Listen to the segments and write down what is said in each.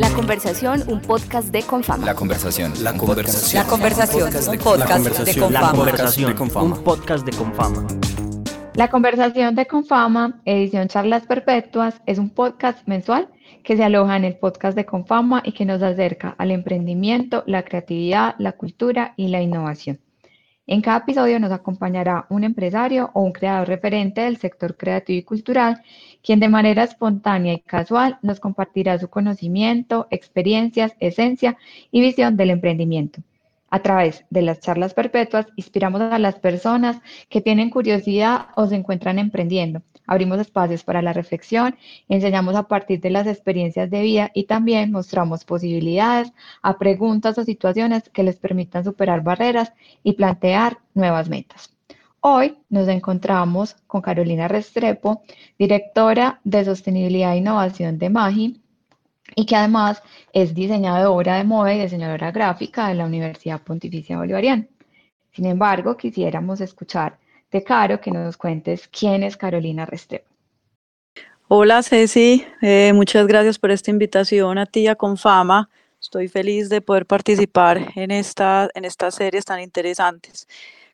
La conversación, un podcast de Confama. La conversación. La conversación. La conversación, un podcast de Confama. La conversación, un podcast de Confama. La conversación de Confama, edición Charlas Perpetuas, es un podcast mensual que se aloja en el podcast de Confama y que nos acerca al emprendimiento, la creatividad, la cultura y la innovación. En cada episodio nos acompañará un empresario o un creador referente del sector creativo y cultural, quien de manera espontánea y casual nos compartirá su conocimiento, experiencias, esencia y visión del emprendimiento. A través de las charlas perpetuas, inspiramos a las personas que tienen curiosidad o se encuentran emprendiendo abrimos espacios para la reflexión, enseñamos a partir de las experiencias de vida y también mostramos posibilidades a preguntas o situaciones que les permitan superar barreras y plantear nuevas metas. Hoy nos encontramos con Carolina Restrepo, directora de Sostenibilidad e Innovación de MAGI, y que además es diseñadora de moda y diseñadora gráfica de la Universidad Pontificia Bolivariana. Sin embargo, quisiéramos escuchar de Caro que nos cuentes quién es Carolina Restrepo. Hola Ceci, eh, muchas gracias por esta invitación a ti a Confama. Estoy feliz de poder participar en, esta, en estas series tan interesantes.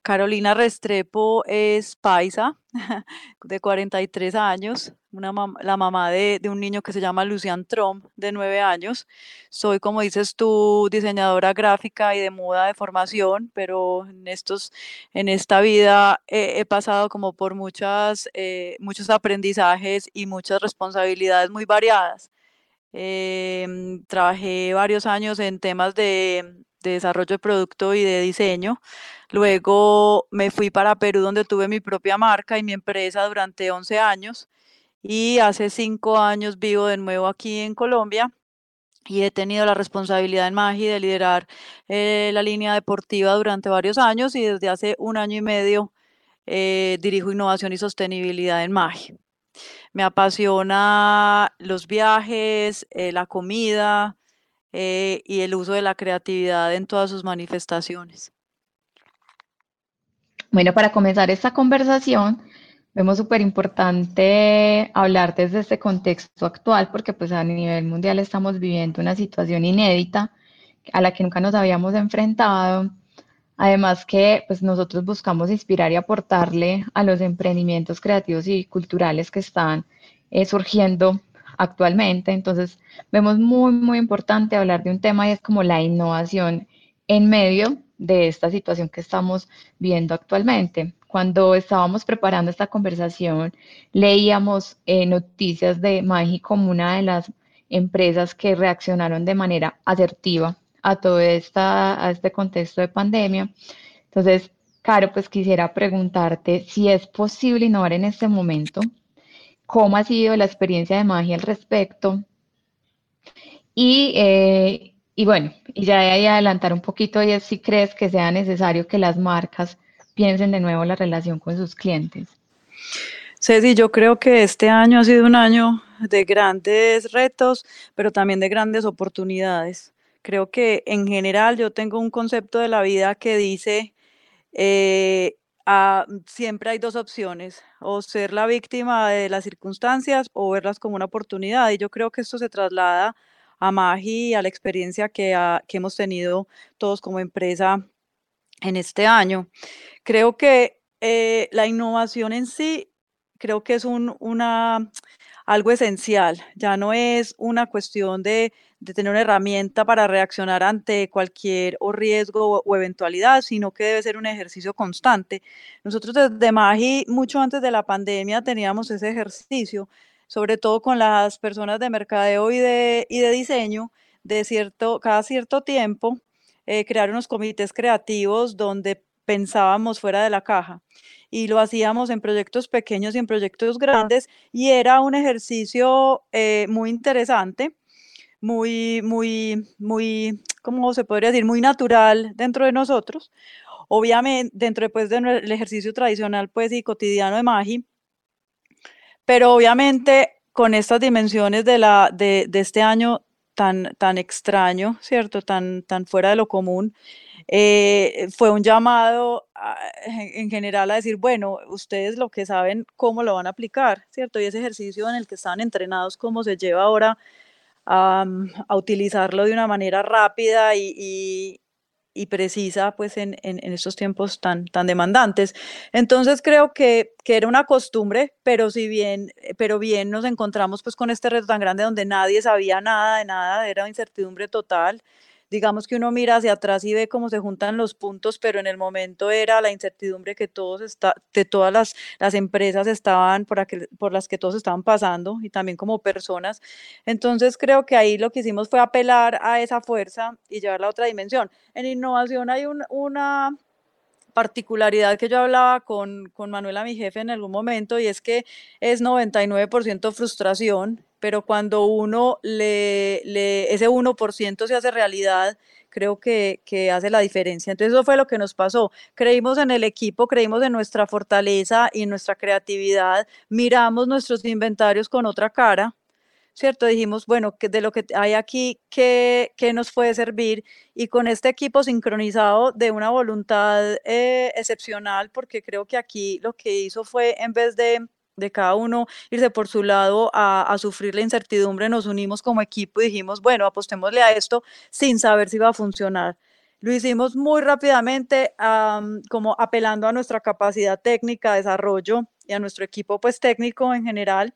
Carolina Restrepo es paisa, de 43 años, una la mamá de, un niño que se llama Lucian Trump, de 9 años. Soy, como dices tú, diseñadora gráfica y de moda de formación, pero en, estos, en esta vida he, pasado como por muchas, eh, muchos aprendizajes y muchas responsabilidades muy variadas. Em, trabajé varios años en temas de, de desarrollo de producto y de diseño. Luego me fui para Perú donde tuve mi propia marca y mi empresa durante 11 años y hace 5 años vivo de nuevo aquí en Colombia y he tenido la responsabilidad en Magi de liderar eh, la línea deportiva durante varios años y desde hace un año y medio eh, dirijo innovación y sostenibilidad en Magi. Me apasiona los viajes, eh, la comida y el uso de la creatividad en todas sus manifestaciones. Bueno, para comenzar esta conversación, vemos súper importante hablar desde este contexto actual, porque pues a nivel mundial estamos viviendo una situación inédita a la que nunca nos habíamos enfrentado. Además que pues nosotros buscamos inspirar y aportarle a los emprendimientos creativos y culturales que están eh, surgiendo actualmente. Entonces vemos muy, muy importante hablar de un tema y es como la innovación en medio de esta situación que estamos viendo actualmente. Cuando estábamos preparando esta conversación, leíamos eh, noticias de Magi como una de las empresas que reaccionaron de manera asertiva a todo esta, a este contexto de pandemia. Entonces, Caro, pues quisiera preguntarte si es posible innovar en este momento, cómo ha sido la experiencia de Magi al respecto y eh, y bueno, y ya de ahí adelantar un poquito y es si crees que sea necesario que las marcas piensen de nuevo la relación con sus clientes. Ceci, yo creo que este año ha sido un año de grandes retos, pero también de grandes oportunidades. Creo que en general yo tengo un concepto de la vida que dice, eh, siempre hay dos opciones, o ser la víctima de las circunstancias o verlas como una oportunidad. Y yo creo que esto se traslada a Magi y a la experiencia que, hemos tenido todos como empresa en este año. Creo que eh, la innovación en sí, creo que es un, una, algo esencial, ya no es una cuestión de, tener una herramienta para reaccionar ante cualquier riesgo o, eventualidad, sino que debe ser un ejercicio constante. Nosotros desde Magi, mucho antes de la pandemia, teníamos ese ejercicio sobre todo con las personas de mercadeo y de, y de diseño, de cierto, cada cierto tiempo, eh, crear unos comités creativos donde pensábamos fuera de la caja y lo hacíamos en proyectos pequeños y en proyectos grandes y era un ejercicio eh, muy interesante, muy, muy, muy, ¿cómo se podría decir? Muy natural dentro de nosotros. Obviamente, dentro pues, del ejercicio tradicional pues, y cotidiano de Magi, pero obviamente con estas dimensiones de, la, de, este año tan, tan extraño, ¿cierto? Tan, tan fuera de lo común, eh, fue un llamado en general a decir, bueno, ustedes lo que saben, cómo lo van a aplicar, ¿cierto? Y ese ejercicio en el que están entrenados, cómo se lleva ahora a, utilizarlo de una manera rápida y precisa pues en, en, estos tiempos tan, tan demandantes. Entonces creo que, que, era una costumbre, pero si bien, pero bien nos encontramos pues con este reto tan grande donde nadie sabía nada de nada, era incertidumbre total digamos que uno mira hacia atrás y ve cómo se juntan los puntos, pero en el momento era la incertidumbre que todos está, de todas las, las empresas estaban, por, por las que todos estaban pasando y también como personas. Entonces creo que ahí lo que hicimos fue apelar a esa fuerza y llevarla a otra dimensión. En innovación hay una particularidad que yo hablaba con, con Manuela, mi jefe, en algún momento, y es que es 99% frustración pero cuando uno le, le ese 1% se hace realidad, creo que, que, hace la diferencia. Entonces eso fue lo que nos pasó. Creímos en el equipo, creímos en nuestra fortaleza y nuestra creatividad, miramos nuestros inventarios con otra cara, ¿cierto? Dijimos, bueno, de lo que hay aquí, ¿qué, qué nos puede servir? Y con este equipo sincronizado de una voluntad eh, excepcional, porque creo que aquí lo que hizo fue, en vez de de cada uno irse por su lado a, sufrir la incertidumbre, nos unimos como equipo y dijimos, bueno, apostémosle a esto sin saber si va a funcionar. Lo hicimos muy rápidamente, como apelando a nuestra capacidad técnica, desarrollo y a nuestro equipo pues técnico en general.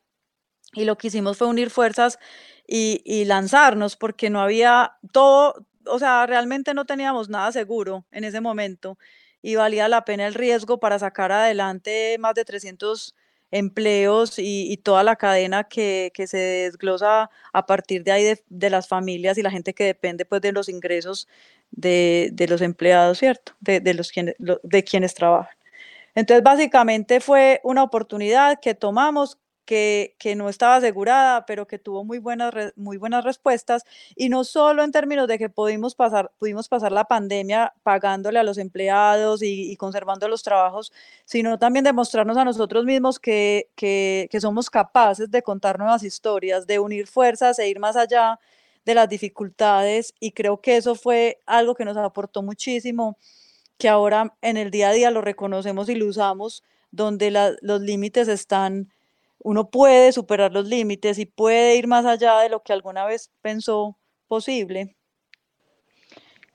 Y lo que hicimos fue unir fuerzas y, y lanzarnos porque no había todo, o sea, realmente no teníamos nada seguro en ese momento y valía la pena el riesgo para sacar adelante más de 300 empleos y, toda la cadena que, se desglosa a partir de ahí de, las familias y la gente que depende pues de los ingresos de, los empleados, ¿cierto? De, de los quienes, de quienes trabajan. Entonces, básicamente fue una oportunidad que tomamos que, no estaba asegurada, pero que tuvo muy buenas, muy buenas respuestas, y no solo en términos de que pudimos pasar, pudimos pasar la pandemia pagándole a los empleados y, conservando los trabajos, sino también demostrarnos a nosotros mismos que, que, que somos capaces de contar nuevas historias, de unir fuerzas e ir más allá de las dificultades, y creo que eso fue algo que nos aportó muchísimo, que ahora en el día a día lo reconocemos y lo usamos, donde los límites están uno puede superar los límites y puede ir más allá de lo que alguna vez pensó posible.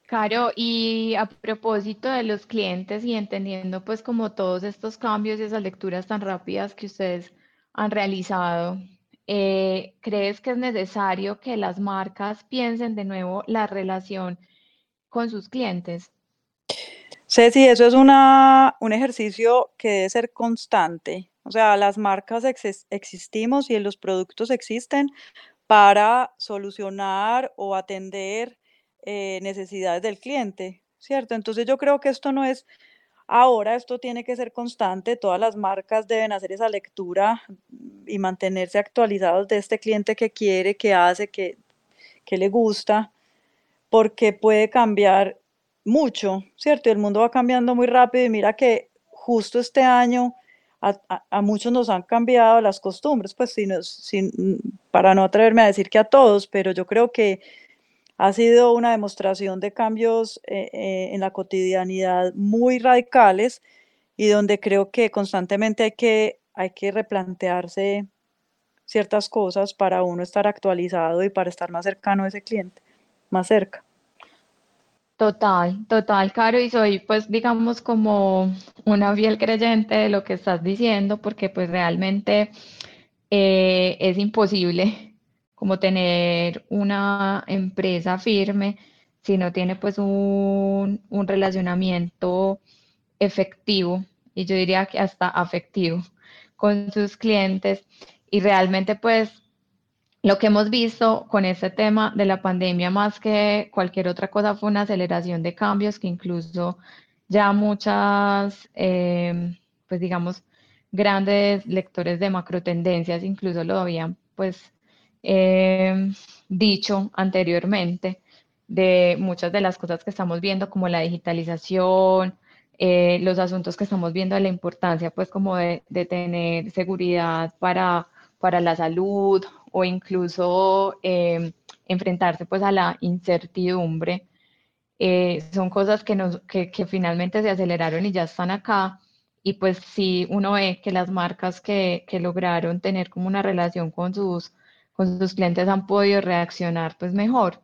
Caro, y a propósito de los clientes y entendiendo pues como todos estos cambios y esas lecturas tan rápidas que ustedes han realizado, eh, ¿crees que es necesario que las marcas piensen de nuevo la relación con sus clientes? Ceci, eso es una, un ejercicio que debe ser constante. O sea, las marcas existimos y los productos existen para solucionar o atender eh, necesidades del cliente, ¿cierto? Entonces yo creo que esto no es ahora, esto tiene que ser constante, todas las marcas deben hacer esa lectura y mantenerse actualizados de este cliente que quiere, que hace, que, que le gusta, porque puede cambiar mucho, ¿cierto? el mundo va cambiando muy rápido y mira que justo este año a, muchos nos han cambiado las costumbres, pues sin, para no atreverme a decir que a todos, pero yo creo que ha sido una demostración de cambios eh, eh, en la cotidianidad muy radicales y donde creo que constantemente hay que, hay que replantearse ciertas cosas para uno estar actualizado y para estar más cercano a ese cliente, más cerca. Total, total, Caro, y soy pues digamos como una fiel creyente de lo que estás diciendo, porque pues realmente eh, es imposible como tener una empresa firme si no tiene pues un, un relacionamiento efectivo, y yo diría que hasta afectivo con sus clientes, y realmente pues lo que hemos visto con este tema de la pandemia, más que cualquier otra cosa, fue una aceleración de cambios que incluso ya muchas, em, pues digamos, grandes lectores de macro tendencias incluso lo habían pues em, dicho anteriormente de muchas de las cosas que estamos viendo como la digitalización, eh, los asuntos que estamos viendo la importancia pues como de tener seguridad para, para la salud o incluso em, enfrentarse pues a la incertidumbre. Eh, son cosas que, nos, que, finalmente se aceleraron y ya están acá. Y pues si uno ve que las marcas que, que lograron tener como una relación con sus con sus clientes han podido reaccionar pues mejor.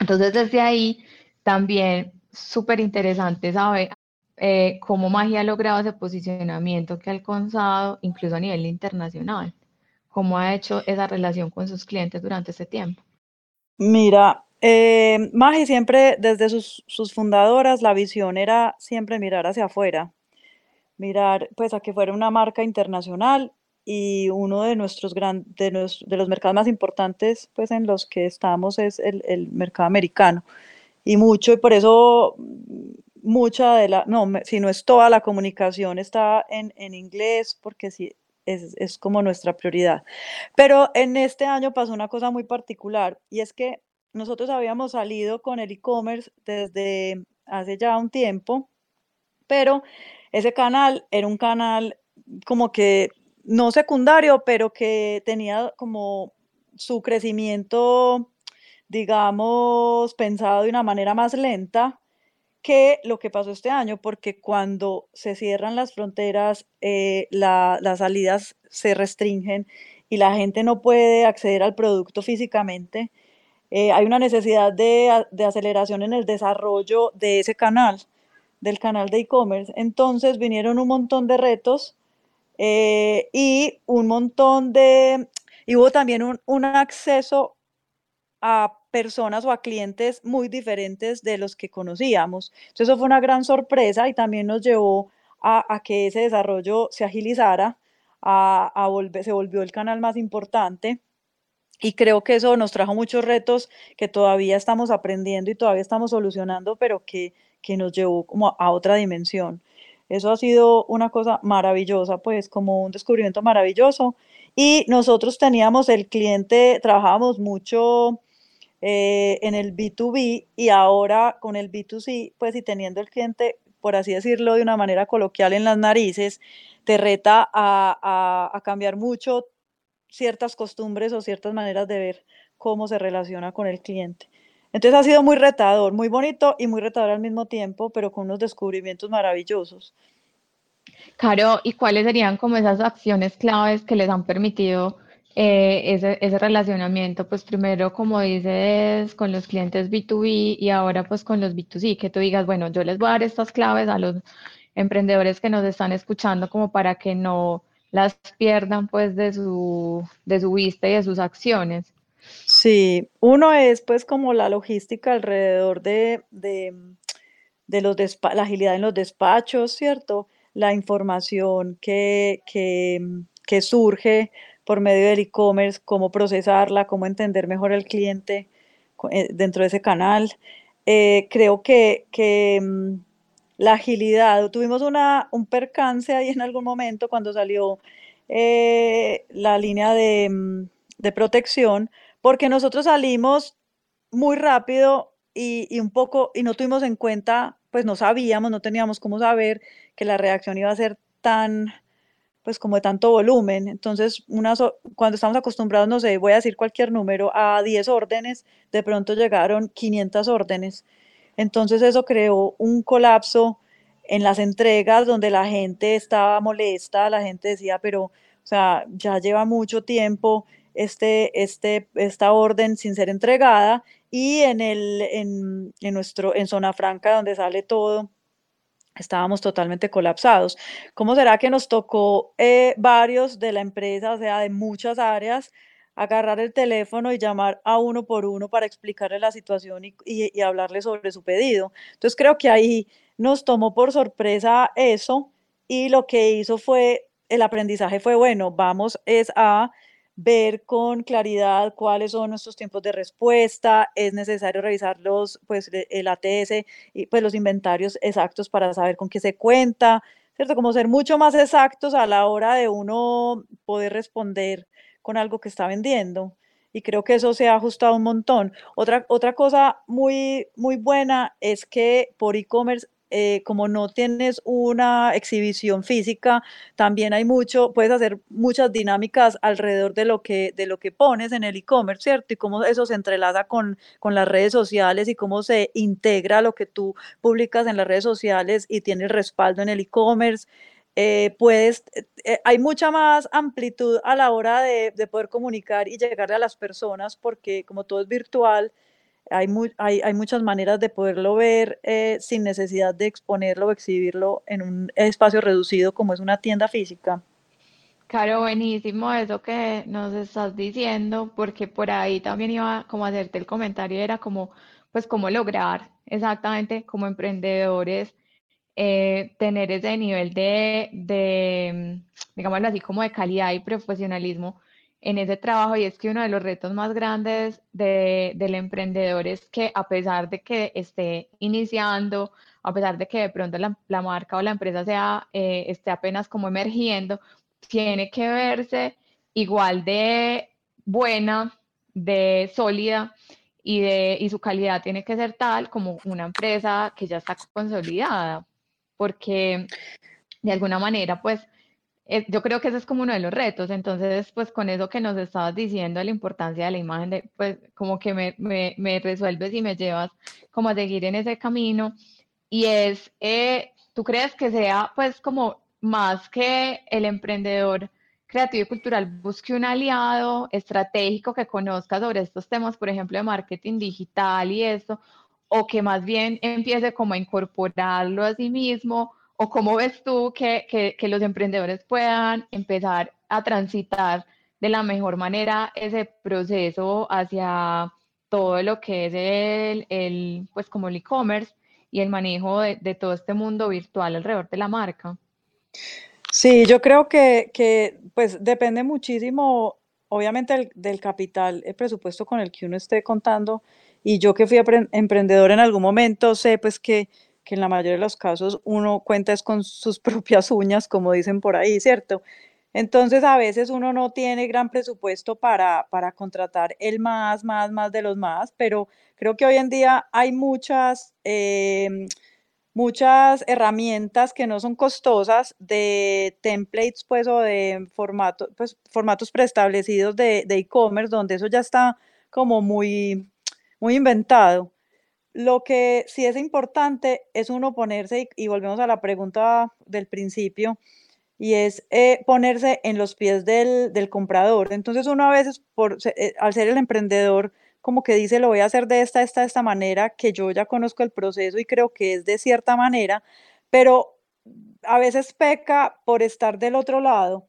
Entonces desde ahí también súper interesante saber eh, cómo Magia ha logrado ese posicionamiento que ha alcanzado incluso a nivel internacional, cómo ha hecho esa relación con sus clientes durante ese tiempo. Mira, eh, Magia siempre desde sus, sus fundadoras la visión era siempre mirar hacia afuera, mirar pues a que fuera una marca internacional y uno de nuestros grandes de, de, los mercados más importantes pues en los que estamos es el, el, mercado americano y mucho y por eso mucha de la no si no es toda la comunicación está en, en inglés porque sí es, es como nuestra prioridad. Pero en este año pasó una cosa muy particular y es que nosotros habíamos salido con el e-commerce desde hace ya un tiempo pero ese canal era un canal como que no secundario, pero que tenía como su crecimiento, digamos, pensado de una manera más lenta que lo que pasó este año, porque cuando se cierran las fronteras, eh, las salidas se restringen y la gente no puede acceder al producto físicamente, eh, hay una necesidad de, de aceleración en el desarrollo de ese canal, del canal de e-commerce. Entonces vinieron un montón de retos eh, y un montón de, y hubo también un, un, acceso a personas o a clientes muy diferentes de los que conocíamos. Entonces eso fue una gran sorpresa y también nos llevó a, que ese desarrollo se agilizara, a, se volvió el canal más importante. Y creo que eso nos trajo muchos retos que todavía estamos aprendiendo y todavía estamos solucionando, pero que, que nos llevó como a otra dimensión. Eso ha sido una cosa maravillosa, pues como un descubrimiento maravilloso. Y nosotros teníamos el cliente, trabajábamos mucho eh, en el B2B y ahora con el B2C, pues y teniendo el cliente, por así decirlo de una manera coloquial en las narices, te reta a, a, a cambiar mucho ciertas costumbres o ciertas maneras de ver cómo se relaciona con el cliente. Entonces ha sido muy retador, muy bonito y muy retador al mismo tiempo, pero con unos descubrimientos maravillosos. Caro, ¿y cuáles serían como esas acciones claves que les han permitido eh, ese, ese, relacionamiento? Pues primero, como dices, con los clientes B2B y ahora pues con los B2C, que tú digas, bueno, yo les voy a dar estas claves a los emprendedores que nos están escuchando como para que no las pierdan pues de su, de su vista y de sus acciones. Sí, uno es pues como la logística alrededor de, de, de los la agilidad en los despachos, ¿cierto? La información que, que, que surge por medio del e-commerce, cómo procesarla, cómo entender mejor al cliente eh, dentro de ese canal. Eh, creo que, que mm, la agilidad, tuvimos una, un percance ahí en algún momento cuando salió eh, la línea de, mm, de protección, porque nosotros salimos muy rápido y, y, un poco, y no tuvimos en cuenta, pues no sabíamos, no teníamos cómo saber que la reacción iba a ser tan, pues como de tanto volumen. Entonces, una cuando estamos acostumbrados, no sé, voy a decir cualquier número, a 10 órdenes, de pronto llegaron 500 órdenes. Entonces eso creó un colapso en las entregas donde la gente estaba molesta, la gente decía, pero, o sea, ya lleva mucho tiempo este, este, esta orden sin ser entregada y en, el, en, en, nuestro, en Zona Franca, donde sale todo, estábamos totalmente colapsados. ¿Cómo será que nos tocó eh, varios de la empresa, o sea, de muchas áreas, agarrar el teléfono y llamar a uno por uno para explicarle la situación y, y, y hablarle sobre su pedido? Entonces creo que ahí nos tomó por sorpresa eso y lo que hizo fue, el aprendizaje fue, bueno, vamos es a ver con claridad cuáles son nuestros tiempos de respuesta, es necesario revisar los, pues, el ATS y pues los inventarios exactos para saber con qué se cuenta, ¿cierto? Como ser mucho más exactos a la hora de uno poder responder con algo que está vendiendo. Y creo que eso se ha ajustado un montón. Otra, otra cosa muy, muy buena es que por e-commerce eh, como no tienes una exhibición física, también hay mucho, puedes hacer muchas dinámicas alrededor de lo que, de lo que pones en el e-commerce, ¿cierto? Y cómo eso se entrelaza con, con las redes sociales y cómo se integra lo que tú publicas en las redes sociales y tiene el respaldo en el e-commerce. eh, hay mucha más amplitud a la hora de, poder comunicar y llegarle a las personas porque como todo es virtual, hay, hay, hay muchas maneras de poderlo ver eh, sin necesidad de exponerlo o exhibirlo en un espacio reducido como es una tienda física. Claro, buenísimo eso que nos estás diciendo, porque por ahí también iba como a hacerte el comentario, era como, pues, cómo lograr exactamente como emprendedores eh, tener ese nivel de, de, digámoslo así, como de calidad y profesionalismo en ese trabajo. Y es que uno de los retos más grandes de, del emprendedor es que a pesar de que esté iniciando, a pesar de que de pronto la, la marca o la empresa sea, eh, esté apenas como emergiendo, tiene que verse igual de buena, de sólida y, de, y su calidad tiene que ser tal como una empresa que ya está consolidada porque de alguna manera, pues, eh, yo creo que ese es como uno de los retos. Entonces, pues, con eso que nos estabas diciendo, la importancia de la imagen, de, pues, como que me, me, me resuelves y me llevas como a seguir en ese camino. Y es, eh, ¿tú crees que sea, pues, como más que el emprendedor creativo y cultural busque un aliado estratégico que conozca sobre estos temas, por ejemplo, de marketing digital y esto, o que más bien empiece como a incorporarlo a sí mismo, o cómo ves tú que, que, los emprendedores puedan empezar a transitar de la mejor manera ese proceso hacia todo lo que es el, el pues como el e-commerce y el manejo de, de, todo este mundo virtual alrededor de la marca. Sí, yo creo que, que pues depende muchísimo, obviamente, del, del capital, el presupuesto con el que uno esté contando, y yo que fui emprendedor en algún momento, sé pues que, que en la mayoría de los casos uno cuenta es con sus propias uñas, como dicen por ahí, ¿cierto? Entonces a veces uno no tiene gran presupuesto para, para contratar el más, más, más de los más, pero creo que hoy en día hay muchas, em, muchas herramientas que no son costosas de templates pues o de formato, pues, formatos preestablecidos de e-commerce donde eso ya está como muy, muy inventado. Lo que sí es importante es uno ponerse, y, volvemos a la pregunta del principio, y es eh, ponerse en los pies del, comprador. Entonces uno a veces, eh, al ser el emprendedor, como que dice, lo voy a hacer de esta, esta, esta manera, que yo ya conozco el proceso y creo que es de cierta manera, pero a veces peca por estar del otro lado.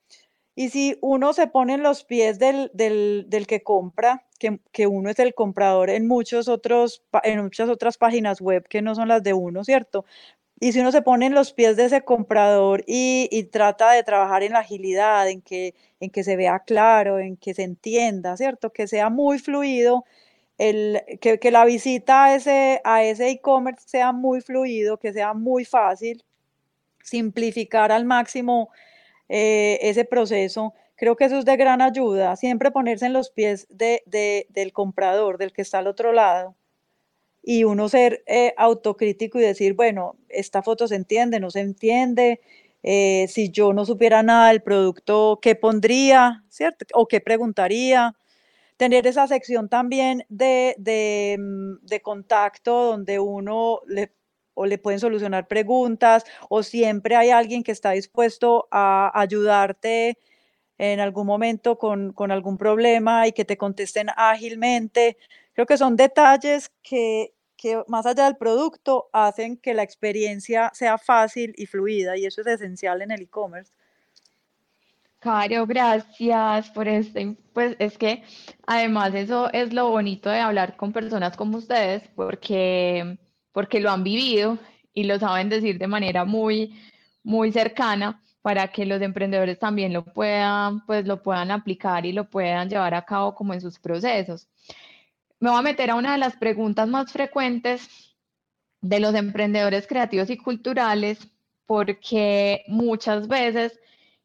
Y si uno se pone en los pies del, del, del que compra, que, uno es el comprador en, muchos otros, en muchas otras páginas web que no son las de uno, ¿cierto? Y si uno se pone en los pies de ese comprador y, trata de trabajar en la agilidad, en que, en que se vea claro, en que se entienda, ¿cierto? Que sea muy fluido, el, que, que la visita a ese a ese e-commerce sea muy fluido, que sea muy fácil, simplificar al máximo eh, ese proceso Creo que eso es de gran ayuda, siempre ponerse en los pies de, del comprador, del que está al otro lado, y uno ser eh, autocrítico y decir, bueno, esta foto se entiende, no se entiende, eh, si yo no supiera nada del producto, ¿qué pondría? ¿Cierto? O qué preguntaría. Tener esa sección también de, de, mm, de contacto donde uno le, o le pueden solucionar preguntas o siempre hay alguien que está dispuesto a ayudarte en algún momento con, algún problema y que te contesten ágilmente. Creo que son detalles que, más allá del producto hacen que la experiencia sea fácil y fluida y eso es esencial en el e-commerce. Caro, gracias por esto. Pues es que además eso es lo bonito de hablar con personas como ustedes porque, porque lo han vivido y lo saben decir de manera muy, muy cercana para que los emprendedores también lo puedan, pues lo puedan aplicar y lo puedan llevar a cabo como en sus procesos. Me voy a meter a una de las preguntas más frecuentes de los emprendedores creativos y culturales, porque muchas veces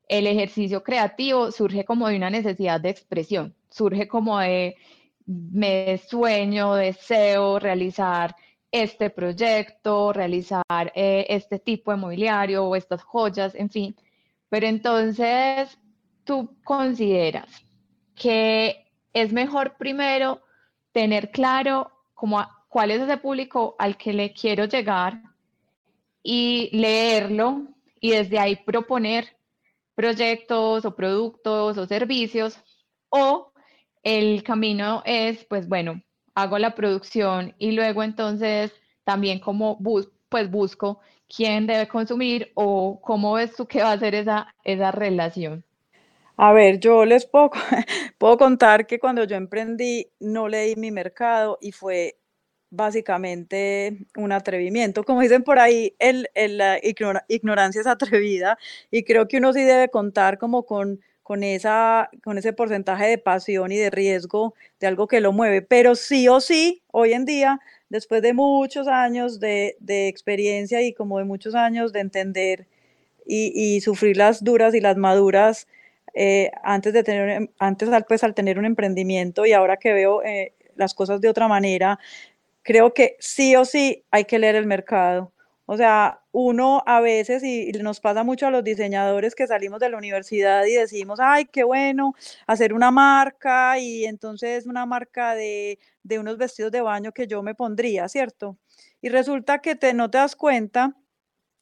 el ejercicio creativo surge como de una necesidad de expresión, surge como de me sueño, deseo realizar este proyecto, realizar eh, este tipo de mobiliario o estas joyas, en fin. Pero entonces, ¿tú consideras que es mejor primero tener claro cuál es ese público al que le quiero llegar y leerlo y desde ahí proponer proyectos o productos o servicios o el camino es, pues bueno, hago la producción y luego entonces también como pues busco quién debe consumir o cómo ves tú que va a ser esa, esa relación. A ver, yo les puedo, puedo contar que cuando yo emprendí no leí mi mercado y fue básicamente un atrevimiento. Como dicen por ahí, el, la ignorancia es atrevida y creo que uno sí debe contar como con, con, esa, con ese porcentaje de pasión y de riesgo de algo que lo mueve. Pero sí o sí, hoy en día, después de muchos años de, de experiencia y como de muchos años de entender y, y sufrir las duras y las maduras, eh, antes de tener, antes pues, al tener un emprendimiento y ahora que veo eh, las cosas de otra manera, creo que sí o sí hay que leer el mercado. O sea, uno a veces, y nos pasa mucho a los diseñadores que salimos de la universidad y decimos, ay, qué bueno, hacer una marca y entonces una marca de, de unos vestidos de baño que yo me pondría, ¿cierto? Y resulta que te, no te das cuenta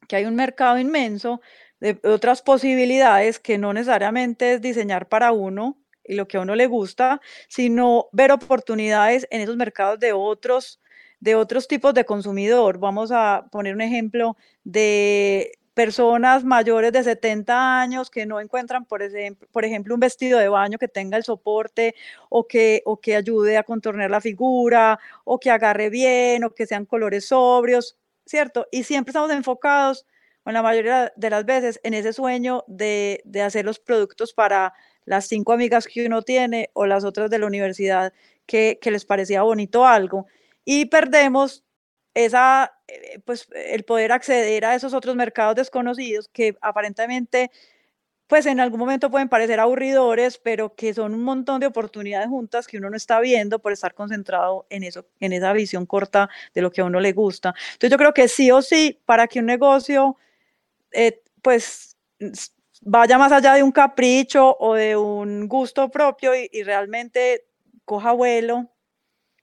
que hay un mercado inmenso de otras posibilidades que no necesariamente es diseñar para uno y lo que a uno le gusta, sino ver oportunidades en esos mercados de otros, de otros tipos de consumidor. Vamos a poner un ejemplo de personas mayores de 70 años que no encuentran, por ejemplo, por ejemplo, un vestido de baño que tenga el soporte o que, o que ayude a contornear la figura o que agarre bien o que sean colores sobrios, ¿cierto? Y siempre estamos enfocados en la mayoría de las veces en ese sueño de, hacer los productos para las cinco amigas que uno tiene o las otras de la universidad que, les parecía bonito algo. Y perdemos esa, eh, pues, el poder acceder a esos otros mercados desconocidos que aparentemente, pues en algún momento pueden parecer aburridores, pero que son un montón de oportunidades juntas que uno no está viendo por estar concentrado en eso, en esa visión corta de lo que a uno le gusta. Entonces yo creo que sí o sí, para que un negocio eh, pues vaya más allá de un capricho o de un gusto propio y, realmente coja vuelo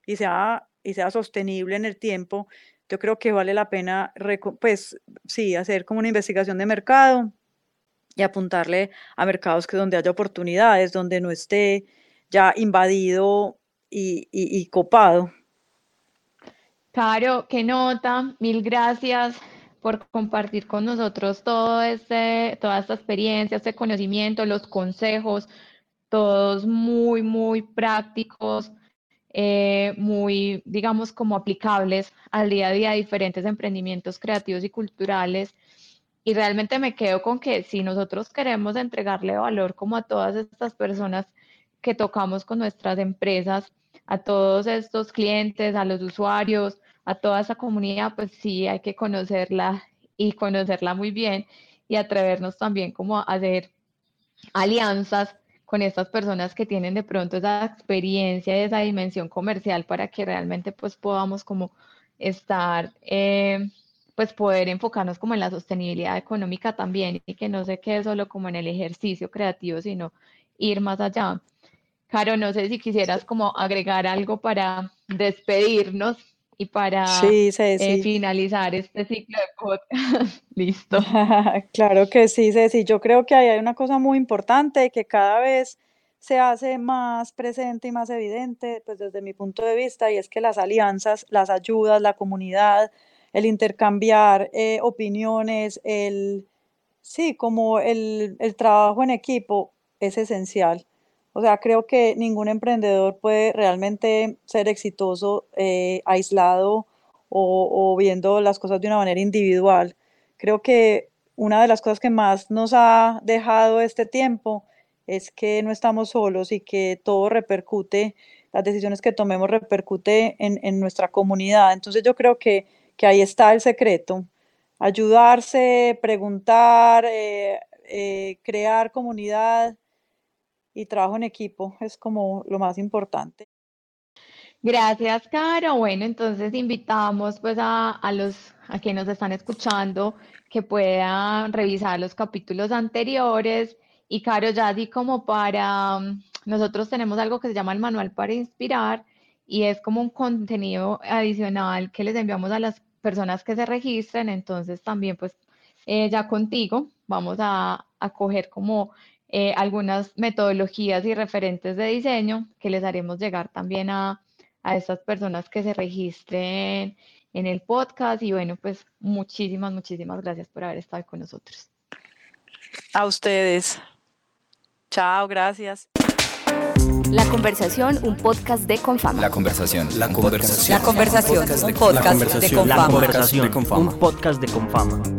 y sea, y sea sostenible en el tiempo, yo creo que vale la pena, pues sí, hacer como una investigación de mercado y apuntarle a mercados que donde haya oportunidades, donde no esté ya invadido y, copado. Caro, qué nota, mil gracias por compartir con nosotros todo este, toda esta experiencia, este conocimiento, los consejos, todos muy, muy prácticos, eh, muy, digamos, como aplicables al día a día diferentes emprendimientos creativos y culturales. Y realmente me quedo con que si nosotros queremos entregarle valor como a todas estas personas que tocamos con nuestras empresas, a todos estos clientes, a los usuarios, a toda esa comunidad, pues sí hay que conocerla y conocerla muy bien y atrevernos también como a hacer alianzas con estas personas que tienen de pronto esa experiencia y esa dimensión comercial para que realmente pues podamos como estar, eh, pues poder enfocarnos como en la sostenibilidad económica también y que no se quede solo como en el ejercicio creativo, sino ir más allá. Caro, no sé si quisieras como agregar algo para despedirnos y para eh, finalizar este ciclo de podcast. Listo. claro que sí, Ceci. Yo creo que hay una cosa muy importante que cada vez se hace más presente y más evidente, pues desde mi punto de vista, y es que las alianzas, las ayudas, la comunidad, el intercambiar eh, opiniones, el, sí, como el, el trabajo en equipo es esencial. O sea, creo que ningún emprendedor puede realmente ser exitoso eh, aislado o, viendo las cosas de una manera individual. Creo que una de las cosas que más nos ha dejado este tiempo es que no estamos solos y que todo repercute, las decisiones que tomemos repercute en, nuestra comunidad. Entonces yo creo que, ahí está el secreto, ayudarse, preguntar, eh, eh, crear comunidad y trabajo en equipo es como lo más importante. Gracias, Caro. Bueno, entonces invitamos pues a, a, los a que nos están escuchando que puedan revisar los capítulos anteriores. Y Caro, ya así como para, mm, nosotros tenemos algo que se llama el manual para inspirar y es como un contenido adicional que les enviamos a las personas que se registren. Entonces también pues eh, ya contigo vamos a, a coger como eh, algunas metodologías y referentes de diseño que les haremos llegar también a, a estas personas que se registren en el podcast. Y bueno, pues muchísimas, muchísimas gracias por haber estado con nosotros. A ustedes. Chao, gracias. La conversación, un podcast de Confama. La conversación. La conversación. La conversación, un podcast de Confama. La conversación, un podcast de Confama.